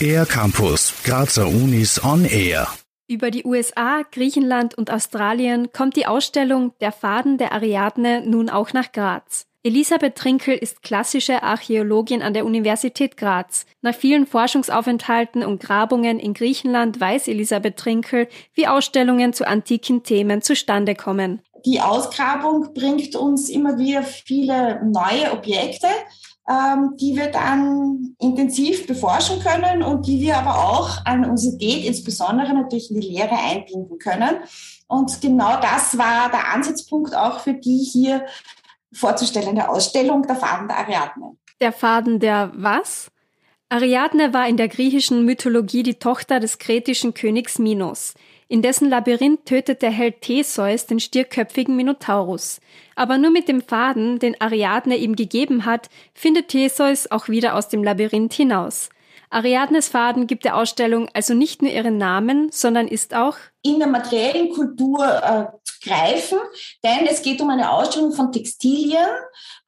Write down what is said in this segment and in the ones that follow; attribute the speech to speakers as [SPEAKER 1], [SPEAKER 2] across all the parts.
[SPEAKER 1] Air Campus, Grazer Unis on Air.
[SPEAKER 2] Über die USA, Griechenland und Australien kommt die Ausstellung Der Faden der Ariadne nun auch nach Graz. Elisabeth Trinkel ist klassische Archäologin an der Universität Graz. Nach vielen Forschungsaufenthalten und Grabungen in Griechenland weiß Elisabeth Trinkel, wie Ausstellungen zu antiken Themen zustande kommen.
[SPEAKER 3] Die Ausgrabung bringt uns immer wieder viele neue Objekte, die wir dann intensiv beforschen können und die wir aber auch an Universität insbesondere natürlich in die Lehre einbinden können. Und genau das war der Ansatzpunkt auch für die hier vorzustellende Ausstellung der Faden der Ariadne.
[SPEAKER 2] Der Faden der was? Ariadne war in der griechischen Mythologie die Tochter des kretischen Königs Minos. In dessen Labyrinth tötet der Held Theseus den stierköpfigen Minotaurus. Aber nur mit dem Faden, den Ariadne ihm gegeben hat, findet Theseus auch wieder aus dem Labyrinth hinaus. Ariadnes Faden gibt der Ausstellung also nicht nur ihren Namen, sondern ist auch
[SPEAKER 3] in der materiellen Kultur äh, zu greifen, denn es geht um eine Ausstellung von Textilien,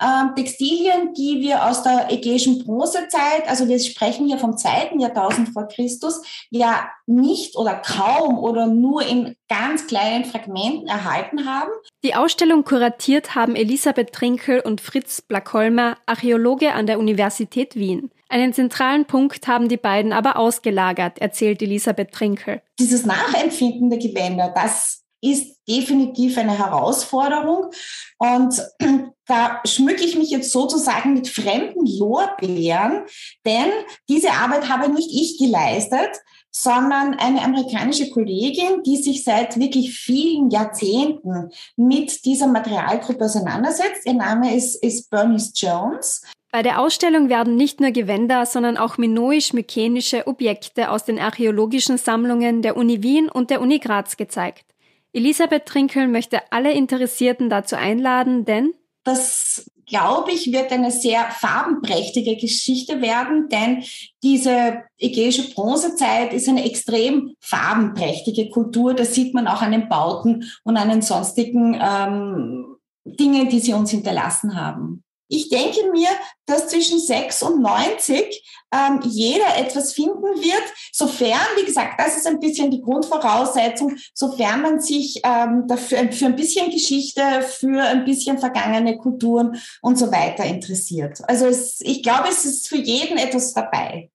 [SPEAKER 3] ähm, Textilien, die wir aus der ägäischen Bronzezeit, also wir sprechen hier vom zweiten Jahrtausend vor Christus, ja nicht oder kaum oder nur in ganz kleinen Fragmenten erhalten haben.
[SPEAKER 2] Die Ausstellung kuratiert haben Elisabeth Trinkel und Fritz Blackholmer, Archäologe an der Universität Wien. Einen zentralen Punkt haben die beiden aber ausgelagert, erzählt Elisabeth Trinkel.
[SPEAKER 3] Dieses Nachempfinden der Gewänder, das ist definitiv eine Herausforderung. Und da schmücke ich mich jetzt sozusagen mit fremden Lorbeeren, denn diese Arbeit habe nicht ich geleistet, sondern eine amerikanische Kollegin, die sich seit wirklich vielen Jahrzehnten mit dieser Materialgruppe auseinandersetzt. Ihr Name ist, ist Bernice Jones.
[SPEAKER 2] Bei der Ausstellung werden nicht nur Gewänder, sondern auch minoisch-mykenische Objekte aus den archäologischen Sammlungen der Uni Wien und der Uni Graz gezeigt. Elisabeth Trinkel möchte alle Interessierten dazu einladen, denn
[SPEAKER 3] das, glaube ich, wird eine sehr farbenprächtige Geschichte werden, denn diese ägäische Bronzezeit ist eine extrem farbenprächtige Kultur. Das sieht man auch an den Bauten und an den sonstigen ähm, Dingen, die sie uns hinterlassen haben. Ich denke mir, dass zwischen 6 und 90 ähm, jeder etwas finden wird, sofern, wie gesagt, das ist ein bisschen die Grundvoraussetzung, sofern man sich ähm, dafür, für ein bisschen Geschichte, für ein bisschen vergangene Kulturen und so weiter interessiert. Also es, ich glaube, es ist für jeden etwas dabei.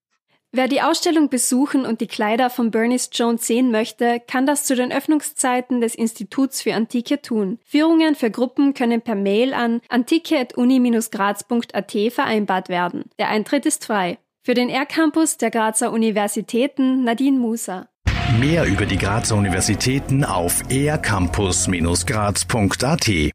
[SPEAKER 2] Wer die Ausstellung besuchen und die Kleider von Bernice Jones sehen möchte, kann das zu den Öffnungszeiten des Instituts für Antike tun. Führungen für Gruppen können per Mail an antike.uni-graz.at vereinbart werden. Der Eintritt ist frei. Für den R-Campus der Grazer Universitäten Nadine Musa.
[SPEAKER 1] Mehr über die Grazer Universitäten auf ercampus-graz.at